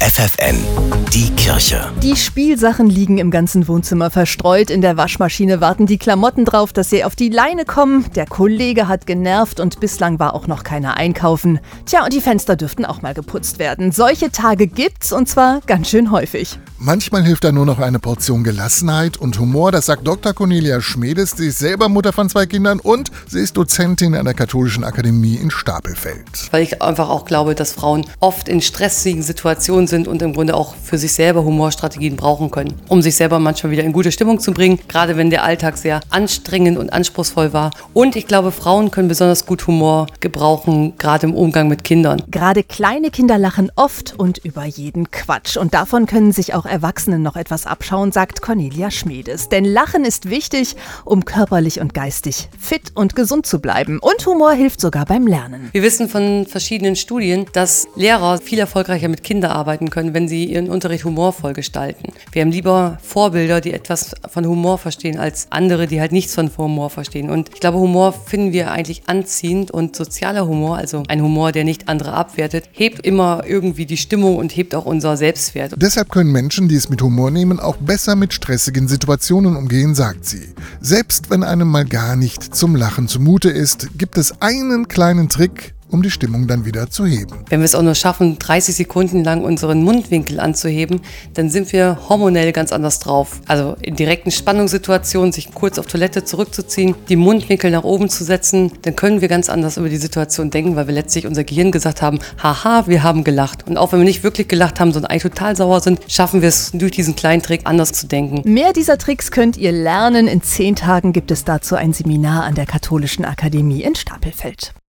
FFN, die Kirche. Die Spielsachen liegen im ganzen Wohnzimmer verstreut. In der Waschmaschine warten die Klamotten drauf, dass sie auf die Leine kommen. Der Kollege hat genervt und bislang war auch noch keiner einkaufen. Tja, und die Fenster dürften auch mal geputzt werden. Solche Tage gibt's und zwar ganz schön häufig. Manchmal hilft da nur noch eine Portion Gelassenheit und Humor. Das sagt Dr. Cornelia Schmedes. Sie ist selber Mutter von zwei Kindern und sie ist Dozentin an der Katholischen Akademie in Stapelfeld. Weil ich einfach auch glaube, dass Frauen oft in stressigen Situationen sind und im Grunde auch für sich selber Humorstrategien brauchen können, um sich selber manchmal wieder in gute Stimmung zu bringen, gerade wenn der Alltag sehr anstrengend und anspruchsvoll war. Und ich glaube, Frauen können besonders gut Humor gebrauchen, gerade im Umgang mit Kindern. Gerade kleine Kinder lachen oft und über jeden Quatsch. Und davon können sich auch Erwachsene noch etwas abschauen, sagt Cornelia Schmedes. Denn Lachen ist wichtig, um körperlich und geistig fit und gesund zu bleiben. Und Humor hilft sogar beim Lernen. Wir wissen von verschiedenen Studien, dass Lehrer viel erfolgreicher mit Kindern arbeiten können, wenn sie ihren Unterricht humorvoll gestalten. Wir haben lieber Vorbilder, die etwas von Humor verstehen, als andere, die halt nichts von Humor verstehen. Und ich glaube, Humor finden wir eigentlich anziehend und sozialer Humor, also ein Humor, der nicht andere abwertet, hebt immer irgendwie die Stimmung und hebt auch unser Selbstwert. Deshalb können Menschen, die es mit Humor nehmen, auch besser mit stressigen Situationen umgehen, sagt sie. Selbst wenn einem mal gar nicht zum Lachen zumute ist, gibt es einen kleinen Trick, um die Stimmung dann wieder zu heben. Wenn wir es auch nur schaffen, 30 Sekunden lang unseren Mundwinkel anzuheben, dann sind wir hormonell ganz anders drauf. Also in direkten Spannungssituationen sich kurz auf Toilette zurückzuziehen, die Mundwinkel nach oben zu setzen, dann können wir ganz anders über die Situation denken, weil wir letztlich unser Gehirn gesagt haben, haha, wir haben gelacht. Und auch wenn wir nicht wirklich gelacht haben, sondern eigentlich total sauer sind, schaffen wir es durch diesen kleinen Trick anders zu denken. Mehr dieser Tricks könnt ihr lernen. In zehn Tagen gibt es dazu ein Seminar an der Katholischen Akademie in Stapelfeld.